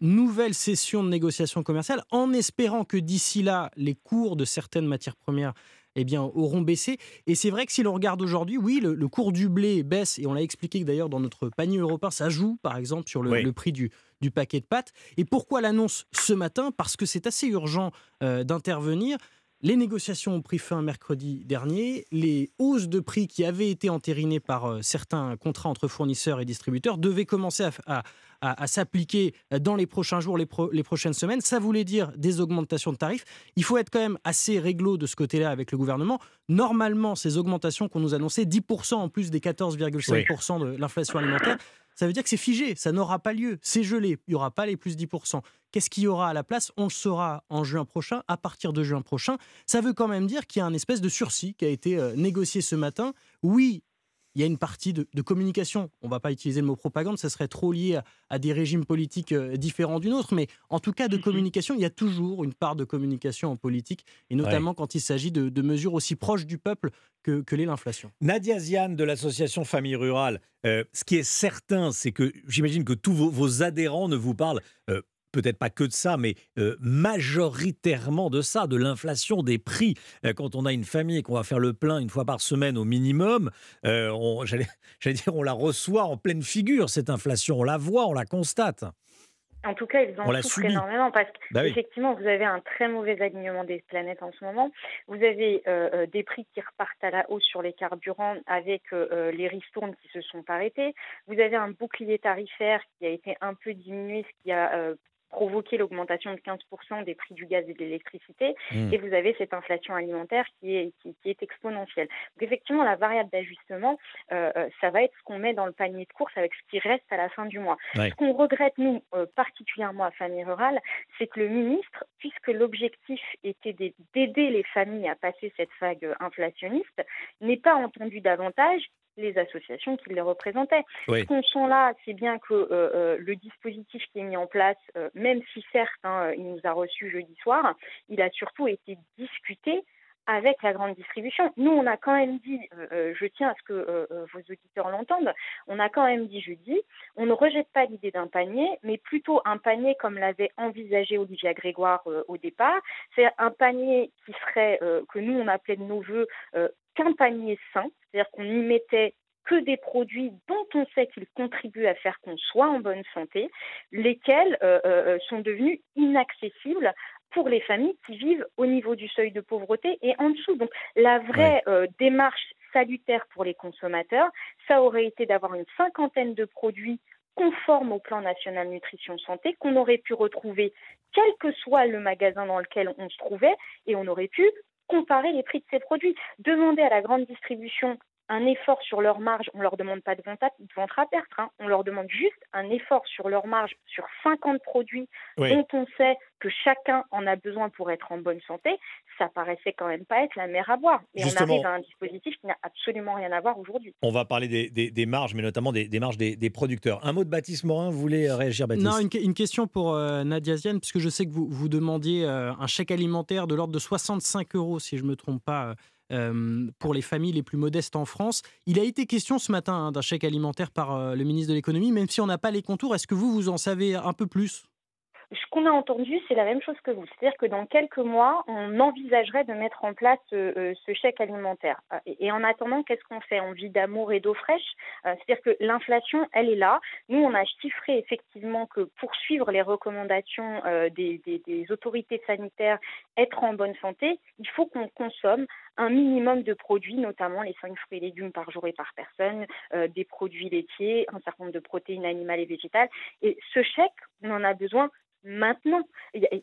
Nouvelle session de négociations commerciales en espérant que d'ici là, les cours de certaines matières premières eh bien, auront baissé. Et c'est vrai que si l'on regarde aujourd'hui, oui, le, le cours du blé baisse, et on l'a expliqué d'ailleurs dans notre panier européen, ça joue par exemple sur le, Oui. le prix du, du paquet de pâtes. Et pourquoi l'annonce ce matin? Parce que c'est assez urgent euh, d'intervenir. Les négociations ont pris fin mercredi dernier. Les hausses de prix qui avaient été entérinées par euh, certains contrats entre fournisseurs et distributeurs devaient commencer à, à- à, s'appliquer dans les prochains jours, les, prochaines semaines. Ça voulait dire des augmentations de tarifs. Il faut être quand même assez réglo de ce côté-là avec le gouvernement. Normalement, ces augmentations qu'on nous annonçait, 10% en plus des 14,5% de l'inflation alimentaire, ça veut dire que c'est figé, ça n'aura pas lieu, c'est gelé, il n'y aura pas les plus 10%. Qu'est-ce qu'il y aura à la place? On le saura en juin prochain, à partir de juin prochain. Ça veut quand même dire qu'il y a un espèce de sursis qui a été euh, négocié ce matin. Oui, il y a une partie de, communication. On ne va pas utiliser le mot propagande, ça serait trop lié à, des régimes politiques euh, différents d'une autre, mais en tout cas de mhm. communication, il y a toujours une part de communication en politique, et notamment quand il s'agit de, mesures aussi proches du peuple que, que l'est l'inflation. Nadia Zian de l'association Famille Rurale, euh, ce qui est certain, c'est que j'imagine que tous vos, adhérents ne vous parlent euh, peut-être pas que de ça, mais euh, majoritairement de ça, de l'inflation des prix. Euh, quand on a une famille et qu'on va faire le plein une fois par semaine au minimum, euh, j'allais dire, on la reçoit en pleine figure, cette inflation. On la voit, on la constate. En tout cas, ils en souffrent énormément parce qu'effectivement, bah vous avez un très mauvais alignement des planètes en ce moment. Vous avez des prix qui repartent à la hausse sur les carburants avec les ristournes qui se sont arrêtés. Vous avez un bouclier tarifaire qui a été un peu diminué, ce qui a provoquer l'augmentation de 15% des prix du gaz et de l'électricité, mmh. et vous avez cette inflation alimentaire qui est, qui, est exponentielle. Donc effectivement, la variable d'ajustement, euh, euh, ça va être ce qu'on met dans le panier de course avec ce qui reste à la fin du mois. Ce qu'on regrette, nous, euh, particulièrement à Famille Rurale, c'est que le ministre, puisque l'objectif était d'aider les familles à passer cette vague inflationniste, n'ait pas entendu davantage les associations qui les représentaient. Ce qu'on sent là, c'est bien que euh, euh, le dispositif qui est mis en place, euh, même si certes, hein, il nous a reçus jeudi soir, il a surtout été discuté avec la grande distribution. Nous, on a quand même dit, je tiens à ce que vos auditeurs l'entendent, on a quand même dit jeudi, on ne rejette pas l'idée d'un panier, mais plutôt un panier comme l'avait envisagé Olivia Grégoire au départ. C'est un panier qui serait, que nous, on appelait de nos voeux, qu'un panier sain, c'est-à-dire qu'on y mettait que des produits dont on sait qu'ils contribuent à faire qu'on soit en bonne santé, lesquels euh, euh, euh, sont devenus inaccessibles pour les familles qui vivent au niveau du seuil de pauvreté et en dessous. Donc la vraie démarche salutaire pour les consommateurs, ça aurait été d'avoir une cinquantaine de produits conformes au plan national nutrition santé qu'on aurait pu retrouver quel que soit le magasin dans lequel on se trouvait et on aurait pu comparer les prix de ces produits. Demander à la grande distribution un effort sur leur marge, on ne leur demande pas de vente à, perte, hein. on leur demande juste un effort sur leur marge sur 50 produits dont on sait que chacun en a besoin pour être en bonne santé, ça paraissait quand même pas être la mer à boire. Et on arrive à un dispositif qui n'a absolument rien à voir aujourd'hui. On va parler des, marges, mais notamment des, marges des, producteurs. Un mot de Baptiste Morin, vous voulez euh, réagir Baptiste? Non, une, question pour euh, Nadia Ziane, puisque je sais que vous, vous demandiez euh, un chèque alimentaire de l'ordre de 65 euros, si je ne me trompe pas. Pour les familles les plus modestes en France. Il a été question ce matin hein, d'un chèque alimentaire par le ministre de l'économie, même si on n'a pas les contours. Est-ce que vous, vous en savez un peu plus? Ce qu'on a entendu, c'est la même chose que vous. C'est-à-dire que dans quelques mois, on envisagerait de mettre en place euh, euh, ce chèque alimentaire. Euh, et, en attendant, qu'est-ce qu'on fait? On vit d'amour et d'eau fraîche. C'est-à-dire que l'inflation, elle est là. Nous, on a chiffré effectivement que pour suivre les recommandations des, des, autorités sanitaires, être en bonne santé, il faut qu'on consomme un minimum de produits, notamment les 5 fruits et légumes par jour et par personne, des produits laitiers, un certain nombre de protéines animales et végétales. Et ce chèque, on en a besoin maintenant.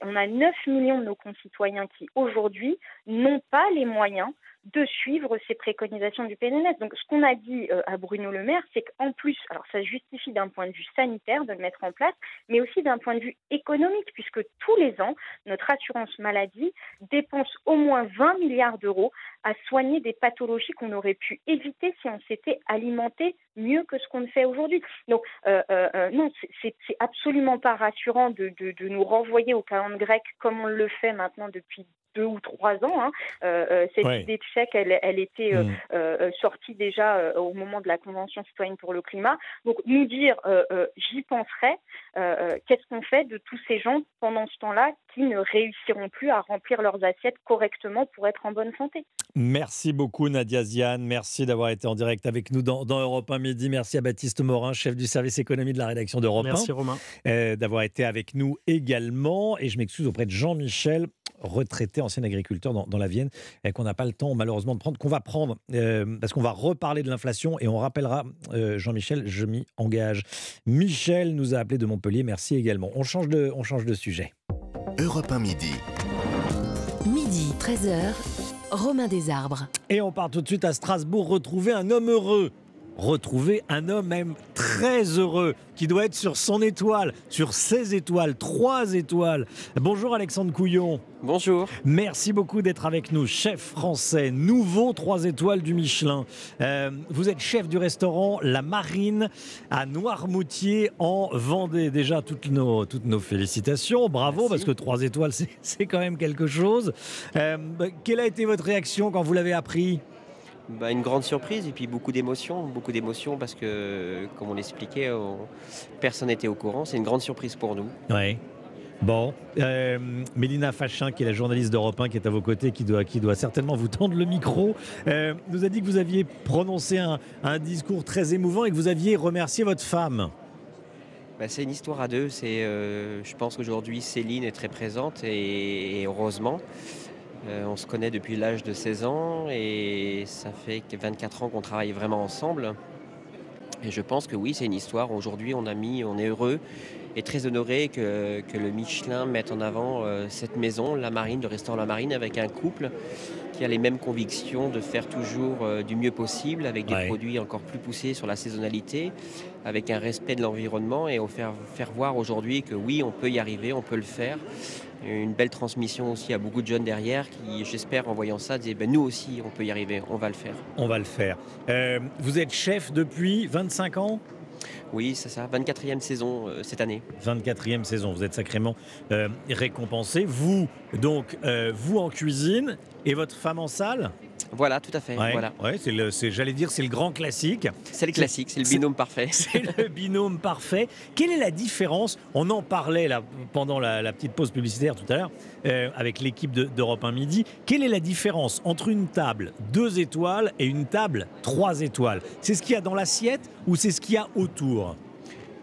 On a 9 millions de nos concitoyens qui, aujourd'hui, n'ont pas les moyens de suivre ces préconisations du PNNS. Donc, ce qu'on a dit euh, à Bruno Le Maire, c'est qu'en plus, alors ça justifie d'un point de vue sanitaire de le mettre en place, mais aussi d'un point de vue économique, puisque tous les ans, notre assurance maladie dépense au moins 20 milliards d'euros à soigner des pathologies qu'on aurait pu éviter si on s'était alimenté mieux que ce qu'on fait aujourd'hui. Donc, euh, euh, non, c'est absolument pas rassurant de, de, nous renvoyer au calendrier grec comme on le fait maintenant depuis deux ou trois ans. Hein. Euh, euh, cette idée de chèque, elle, elle était euh, mm. sortie déjà au moment de la Convention citoyenne pour le climat. Donc nous dire, j'y penserai, qu'est-ce qu'on fait de tous ces gens pendant ce temps-là qui ne réussiront plus à remplir leurs assiettes correctement pour être en bonne santé? Merci beaucoup Nadia Ziane, merci d'avoir été en direct avec nous dans, dans Europe 1 Midi. Merci à Baptiste Morin, chef du service économie de la rédaction d'Europe 1. Merci Romain. euh, d'avoir été avec nous également. Et je m'excuse auprès de Jean-Michel, retraité, ancien agriculteur dans, dans la Vienne, et qu'on n'a pas le temps malheureusement de prendre, qu'on va prendre, euh, parce qu'on va reparler de l'inflation et on rappellera, euh, Jean-Michel, je m'y engage. Michel nous a appelé de Montpellier, merci également. On change de, on change de sujet. Europe 1 midi. Midi, 13h, Romain Desarbres. Et on part tout de suite à Strasbourg retrouver un homme heureux. Retrouver un homme même très heureux, qui doit être sur son étoile, sur ses étoiles, trois étoiles. Bonjour Alexandre Couillon. Bonjour. Merci beaucoup d'être avec nous, chef français, nouveau trois étoiles du Michelin. Euh, vous êtes chef du restaurant La Marine à Noirmoutier en Vendée. Déjà, toutes nos, toutes nos félicitations, bravo, parce que trois étoiles, c'est- quand même quelque chose. Euh, quelle a été votre réaction quand vous l'avez appris? Bah, une grande surprise et puis beaucoup d'émotions, beaucoup d'émotions parce que, comme on l'expliquait, on- personne n'était au courant. C'est une grande surprise pour nous. Oui. Bon, euh, Mélina Fachin, qui est la journaliste d'Europe 1, qui est à vos côtés, qui doit, qui doit certainement vous tendre le micro, euh, nous a dit que vous aviez prononcé un, un discours très émouvant et que vous aviez remercié votre femme. Bah, c'est une histoire à deux. C'est, euh, je pense qu'aujourd'hui, Céline est très présente et, et heureusement. Euh, on se connaît depuis l'âge de 16 ans et ça fait que 24 ans qu'on travaille vraiment ensemble. Et je pense que oui, c'est une histoire. Aujourd'hui, on a mis, on est heureux et très honoré que, que le Michelin mette en avant euh, cette maison, la Marine, le restaurant La Marine, avec un couple qui a les mêmes convictions de faire toujours euh, du mieux possible, avec des Ouais. produits encore plus poussés sur la saisonnalité, avec un respect de l'environnement et au faire, faire voir aujourd'hui que oui, on peut y arriver, on peut le faire. Une belle transmission aussi à beaucoup de jeunes derrière qui, j'espère, en voyant ça, disaient ben, nous aussi, on peut y arriver, on va le faire. On va le faire. Euh, vous êtes chef depuis 25 ans? Oui, c'est ça, 24e saison euh, cette année. 24e saison, vous êtes sacrément euh, récompensé. Vous, donc, vous en cuisine et votre femme en salle? Voilà, tout à fait. Ouais, Voilà. ouais, c'est le- c'est- j'allais dire, c'est le grand classique. C'est le classique, c'est le binôme parfait. C'est le binôme parfait. Quelle est la différence On en parlait là, pendant la, la petite pause publicitaire tout à l'heure euh, avec l'équipe de- d'Europe 1 Midi. Quelle est la différence entre une table 2 étoiles et une table 3 étoiles? C'est ce qu'il y a dans l'assiette ou c'est ce qu'il y a autour?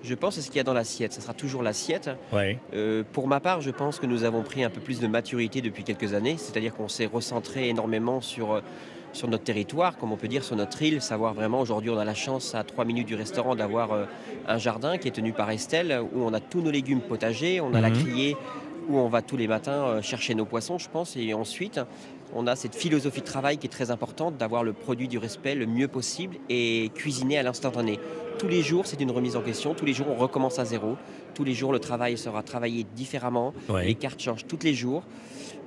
Je pense c'est ce qu'il y a dans l'assiette. Ce sera toujours l'assiette. Ouais. Euh, pour ma part, je pense que nous avons pris un peu plus de maturité depuis quelques années. C'est-à-dire qu'on s'est recentré énormément sur, euh, sur notre territoire, comme on peut dire, sur notre île. Savoir vraiment, aujourd'hui, on a la chance, à 3 minutes du restaurant, d'avoir euh, un jardin qui est tenu par Estelle, où on a tous nos légumes potagers. On a la Mhm. criée où on va tous les matins chercher nos poissons, je pense. Et ensuite, on a cette philosophie de travail qui est très importante, d'avoir le produit du respect le mieux possible et cuisiner à l'instantané. Tous les jours, c'est une remise en question. Tous les jours, on recommence à zéro. Tous les jours, le travail sera travaillé différemment. Ouais. Les cartes changent tous les jours.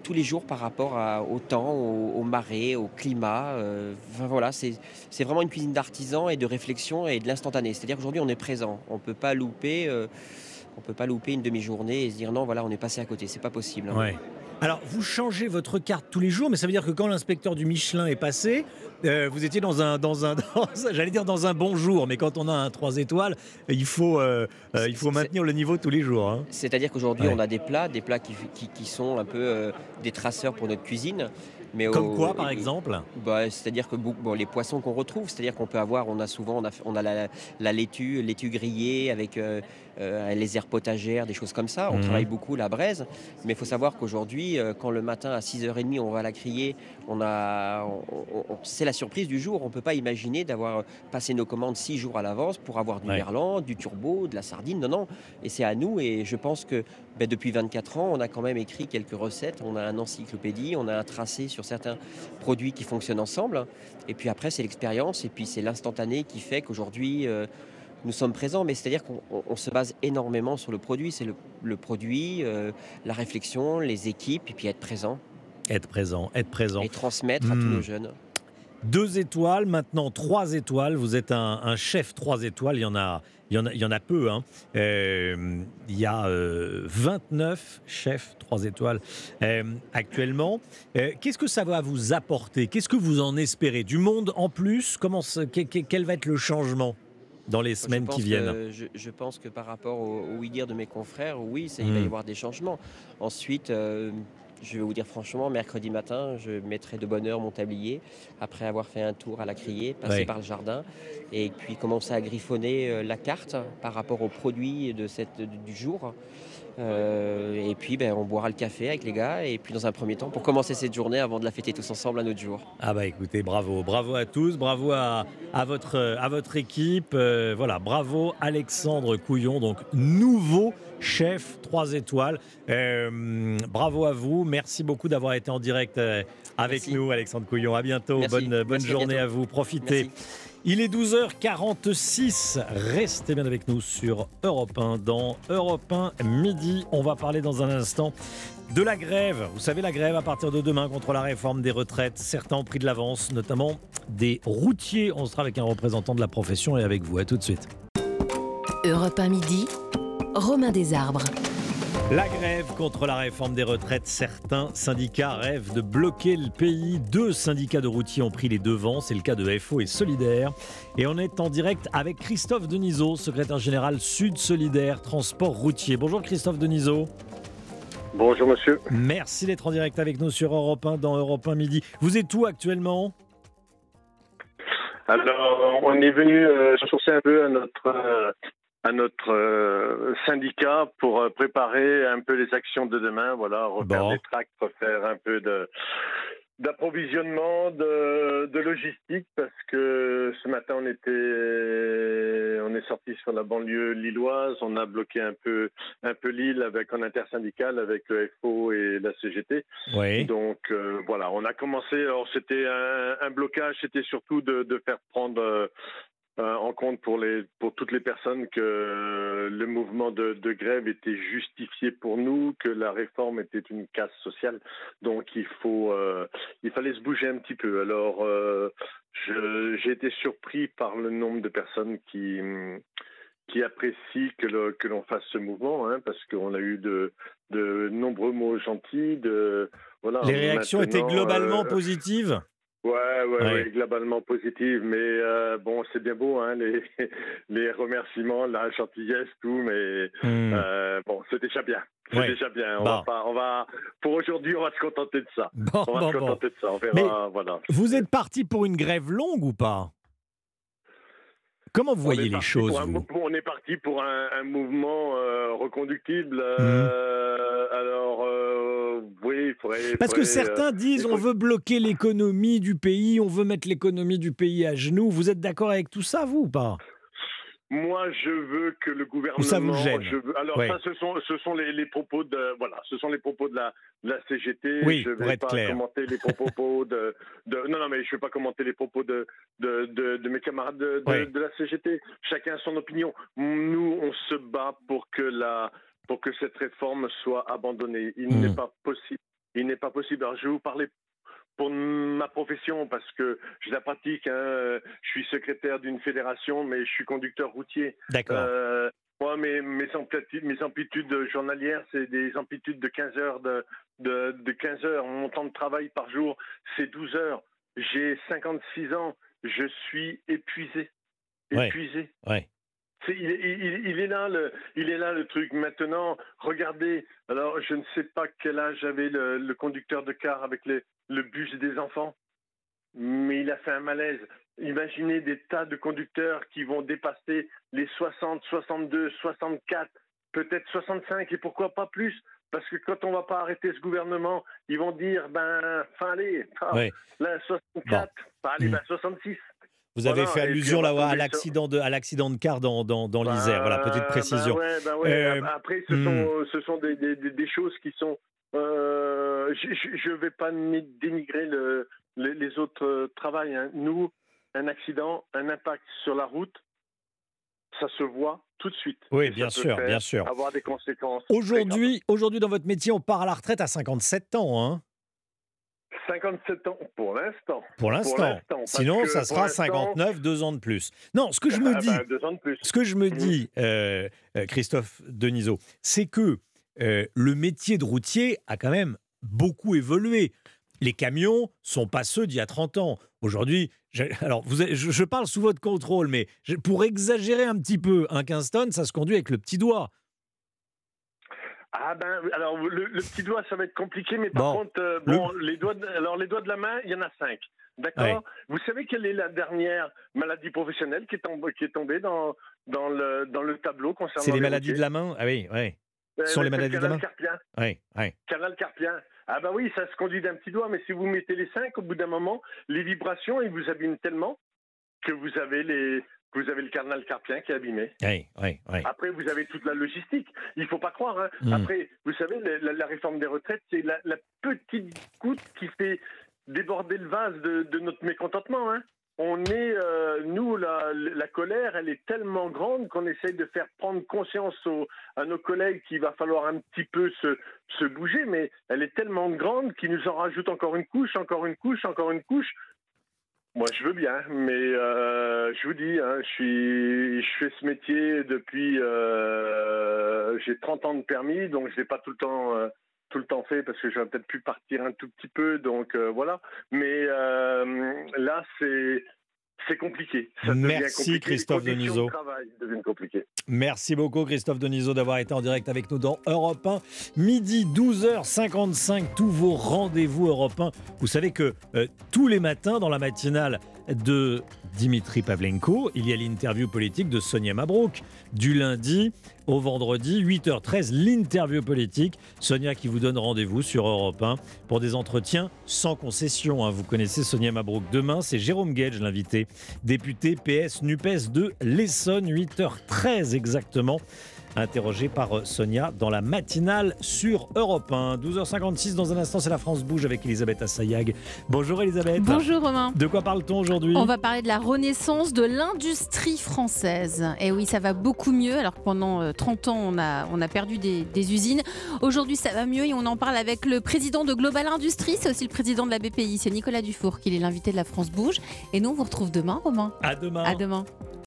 Tous les jours par rapport à- au temps, au, au marée, au climat. euh, enfin, voilà, c'est c'est vraiment une cuisine d'artisan et de réflexion et de l'instantané. C'est-à-dire qu'aujourd'hui, on est présent. On ne peut pas louper. euh, on peut pas louper une demi-journée et se dire non, voilà, on est passé à côté. C'est pas possible. hein. Ouais. Alors, vous changez votre carte tous les jours, mais ça veut dire que quand l'inspecteur du Michelin est passé, euh, vous étiez dans un, dans un, dans j'allais dire dans un bon jour, mais quand on a un 3 étoiles, il faut, euh, euh, il faut maintenir le niveau tous les jours. hein. C'est-à-dire qu'aujourd'hui, Ouais. on a des plats, des plats qui, qui- qui sont un peu euh, des traceurs pour notre cuisine. Mais Comme au- quoi, par et- exemple? Bah, C'est-à-dire que bon, les poissons qu'on retrouve, c'est-à-dire qu'on peut avoir, on a souvent, on a, on a la, la laitue, laitue grillée avec euh, les aires potagères, des choses comme ça. On Mhm. travaille beaucoup la braise, mais il faut savoir qu'aujourd'hui, euh, quand le matin à 6h30, on va la crier, on a, c'est la surprise du jour. On ne peut pas imaginer d'avoir passé nos commandes six jours à l'avance pour avoir du Ouais. merlan, du turbo, de la sardine. Non, non. Et c'est à nous. Et je pense que ben, depuis 24 ans, on a quand même écrit quelques recettes. On a un encyclopédie, on a un tracé sur certains produits qui fonctionnent ensemble. Et puis après, c'est l'expérience et puis c'est l'instantané qui fait qu'aujourd'hui, euh, nous sommes présents. Mais c'est-à-dire qu'on on- on se base énormément sur le produit. C'est le, le produit, euh, la réflexion, les équipes et puis être présent Être présent, être présent. et transmettre à tous Hmm. nos jeunes. Deux étoiles, maintenant trois étoiles. Vous êtes un, un chef trois étoiles. Il y en a, il y en a, il y en a peu. hein. Euh, il y a euh, 29 chefs trois étoiles euh, actuellement. Qu'est-ce que ça va vous apporter? Qu'est-ce que vous en espérez? Du monde en plus? Comment, Quel va être le changement? Dans les semaines qui viennent que- je, je pense que par rapport au, au oui-dire de mes confrères, oui, ça, il va y avoir des changements. Ensuite, euh, je vais vous dire franchement, mercredi matin, je mettrai de bonne heure mon tablier, après avoir fait un tour à la criée, passer par le jardin, et puis commencer à griffonner euh, la carte par rapport aux produits de cette, du jour. Euh, et puis, ben, on boira le café avec les gars, et puis dans un premier temps, pour commencer cette journée avant de la fêter tous ensemble un autre jour. Ah bah écoutez, bravo, bravo à tous, bravo à, à votre, à votre équipe, euh, voilà, bravo Alexandre Couillon, donc nouveau chef 3 étoiles. Euh, bravo à vous, merci beaucoup d'avoir été en direct avec nous Alexandre Couillon, à bientôt, Merci. bonne, bonne Merci, à journée bientôt. à vous, profitez. Il est 12h46, restez bien avec nous sur Europe 1 dans Europe 1 midi. On va parler dans un instant de la grève. Vous savez, la grève à partir de demain contre la réforme des retraites. Certains ont pris de l'avance, notamment des routiers. On sera avec un représentant de la profession et avec vous. À tout de suite. Europe 1 midi, Romain Desarbres. La grève contre la réforme des retraites. Certains syndicats rêvent de bloquer le pays. Deux syndicats de routiers ont pris les devants. C'est le cas de FO et Solidaire. Et on est en direct avec Christophe Denisot, secrétaire général Sud Solidaire Transport Routier. Bonjour Christophe Denisot. Bonjour monsieur. Merci d'être en direct avec nous sur Europe 1 dans Europe 1 midi. Vous êtes où actuellement? Alors, on est venu euh, se sourcer un peu à notre, euh, à notre euh, syndicat pour euh, préparer un peu les actions de demain. Voilà, refaire des tracts, refaire un peu de d'approvisionnement, de, de logistique, parce que ce matin on était, on est sorti sur la banlieue lilloise, on a bloqué un peu, un peu l'île avec en intersyndical avec le FO et la CGT. Oui. Donc euh, voilà, on a commencé. Alors c'était un, un blocage, c'était surtout de, de faire prendre euh, en compte pour les pour toutes les personnes que euh, le mouvement de, de grève était justifié pour nous, que la réforme était une casse sociale. Donc il faut euh, il fallait se bouger un petit peu. Alors j'ai été surpris par le nombre de personnes qui qui apprécient que, l'on fasse ce mouvement, hein, parce qu'on a eu de, de nombreux mots gentils. De, voilà, Les réactions étaient globalement positives? Ouais, ouais, Ouais. ouais, globalement positive, mais euh, bon, c'est bien beau, hein, les, les remerciements, la gentillesse, tout, mais Hmm. euh, bon, c'est déjà bien, c'est Ouais. déjà bien. On Bon. va pas, on va, pour aujourd'hui, on va se contenter de ça. Bon, on va bon, se contenter de ça, on verra, Mais voilà. Vous êtes parti pour une grève longue ou pas? Comment vous voyez les choses un vous? On est parti pour un, un mouvement euh, reconductible. Hmm. Alors, oui, il faudrait. Parce que faudrait, euh, certains disent on veut bloquer l'économie du pays, on veut mettre l'économie du pays à genoux. Vous êtes d'accord avec tout ça, vous ou pas? Moi, je veux que le gouvernement. Ou ça vous gêne? je veux- Alors, ça, ce sont, ce sont les, les propos de, voilà, ce sont les propos de la, de la CGT. Oui, je pour vais pas clair. commenter les propos de, de- non, non, mais je vais pas commenter les propos de, de, de, mes camarades de, de la CGT. Chacun a son opinion. Nous, on se bat pour que la, pour que cette réforme soit abandonnée. Il Mm. n'est pas possible. Il n'est pas possible. Alors, je vais vous parler pour ma profession, parce que je la pratique, hein, je suis secrétaire d'une fédération, mais je suis conducteur routier. D'accord. Euh, moi, mes, mes, amplitudes, mes amplitudes journalières, c'est des amplitudes de 15 heures de, de, de 15 heures. Mon temps de travail par jour, c'est 12 heures. J'ai 56 ans. Je suis épuisé. Ouais. Épuisé. Ouais. Il, il- il est là le, il est là le truc. Maintenant, regardez. Alors, je ne sais pas quel âge avait le, le conducteur de car avec les, le bus des enfants, mais il a fait un malaise. Imaginez des tas de conducteurs qui vont dépasser les 60, 62, 64, peut-être 65 et pourquoi pas plus? Parce que quand on va pas arrêter ce gouvernement, ils vont dire ben, fin allez, ah, là 64, ben, allez, Mm. ben 66. Vous avez Voilà, fait allusion là, à l'accident de, à l'accident de car dans, dans, dans l'Isère. Voilà, petite Bah, précision. bah ouais, bah ouais. Euh, Après, ce hmm. sont, ce sont des, des, choses qui sont. euh, je ne vais pas ni- dénigrer le, les, les autres euh, travails. hein. Nous, un accident, un impact sur la route, ça se voit tout de suite. Oui, bien sûr, bien sûr. Avoir des conséquences. Aujourd'hui, aujourd'hui, dans votre métier, on part à la retraite à 57 ans. Hein 57 ans pour l'instant. pour l'instant. Sinon, ça sera l'instant- 59, deux ans de plus. Non, ce que je me Ah dis, bah, deux ans de plus. ce que je me Mhm. dis, euh, euh, Christophe Denisot, c'est que euh, le métier de routier a quand même beaucoup évolué. les camions sont pas ceux d'il y a 30 ans. Aujourd'hui, alors vous, je, je parle sous votre contrôle, mais je- pour exagérer un petit peu, un 15 tonnes, ça se conduit avec le petit doigt. Ah ben, alors le, le petit doigt, ça va être compliqué, mais par Bon. contre, euh, bon, les doigts, de, alors les doigts de la main, il y en a cinq. D'accord. Vous savez quelle est la dernière maladie professionnelle qui est, tombée, qui est tombée dans dans le dans le tableau concernant C'est les les maladies de la main? Ah oui, oui. Euh, sont les maladies de la canal main? carpien. Oui, oui. Canal carpien. Ah bah oui, ça se conduit d'un petit doigt, mais si vous mettez les cinq, au bout d'un moment, les vibrations, ils vous abîment tellement que vous avez les vous avez le canal carpien qui est abîmé. Oui, oui, oui. Après, vous avez toute la logistique. Il faut pas croire. hein. Mm. Après, vous savez, la, la- la réforme des retraites, c'est la, la petite goutte qui fait déborder le vase de, de notre mécontentement. hein. On est, euh, nous, la, la colère, elle est tellement grande qu'on essaye de faire prendre conscience aux- à nos collègues qu'il va falloir un petit peu se, se bouger, mais elle est tellement grande qu'ils nous en rajoutent encore une couche, encore une couche, encore une couche. Moi, je veux bien, mais euh, je vous dis, hein, je suis, je fais ce métier depuis, euh, j'ai 30 ans de permis, donc je l'ai pas tout le temps, euh, tout le temps fait parce que j'aurais peut-être pu partir un tout petit peu, donc voilà. Mais là, c'est, c'est compliqué. Ça Merci, compliqué. Christophe Denisot. de travail deviennent compliquées. Merci beaucoup Christophe Denisot d'avoir été en direct avec nous dans Europe 1. Midi 12h55, tous vos rendez-vous Europe 1. Vous savez que euh, tous les matins dans la matinale de Dimitri Pavlenko, il y a l'interview politique de Sonia Mabrouk. Du lundi au vendredi, 8h13, l'interview politique. Sonia qui vous donne rendez-vous sur Europe 1 pour des entretiens sans concession. hein. Vous connaissez Sonia Mabrouk. Demain, c'est Jérôme Gage, l'invité, député PS NUPES de l'Essonne, 8h13 exactement. Interrogé par euh, Sonia dans la matinale sur Europe 1. 12h56, dans un instant, c'est la France Bouge avec Elisabeth Assayag. Bonjour Elisabeth. Bonjour Romain. De quoi parle-t-on aujourd'hui? On va parler de la renaissance de l'industrie française. Et oui, ça va beaucoup mieux, alors que pendant euh, 30 ans, on a, on a perdu des, des usines. Aujourd'hui, ça va mieux et on en parle avec le président de Global Industrie, c'est aussi le président de la BPI, c'est Nicolas Dufour, qui est l'invité de la France Bouge. Et nous, on vous retrouve demain, Romain. À demain. À demain.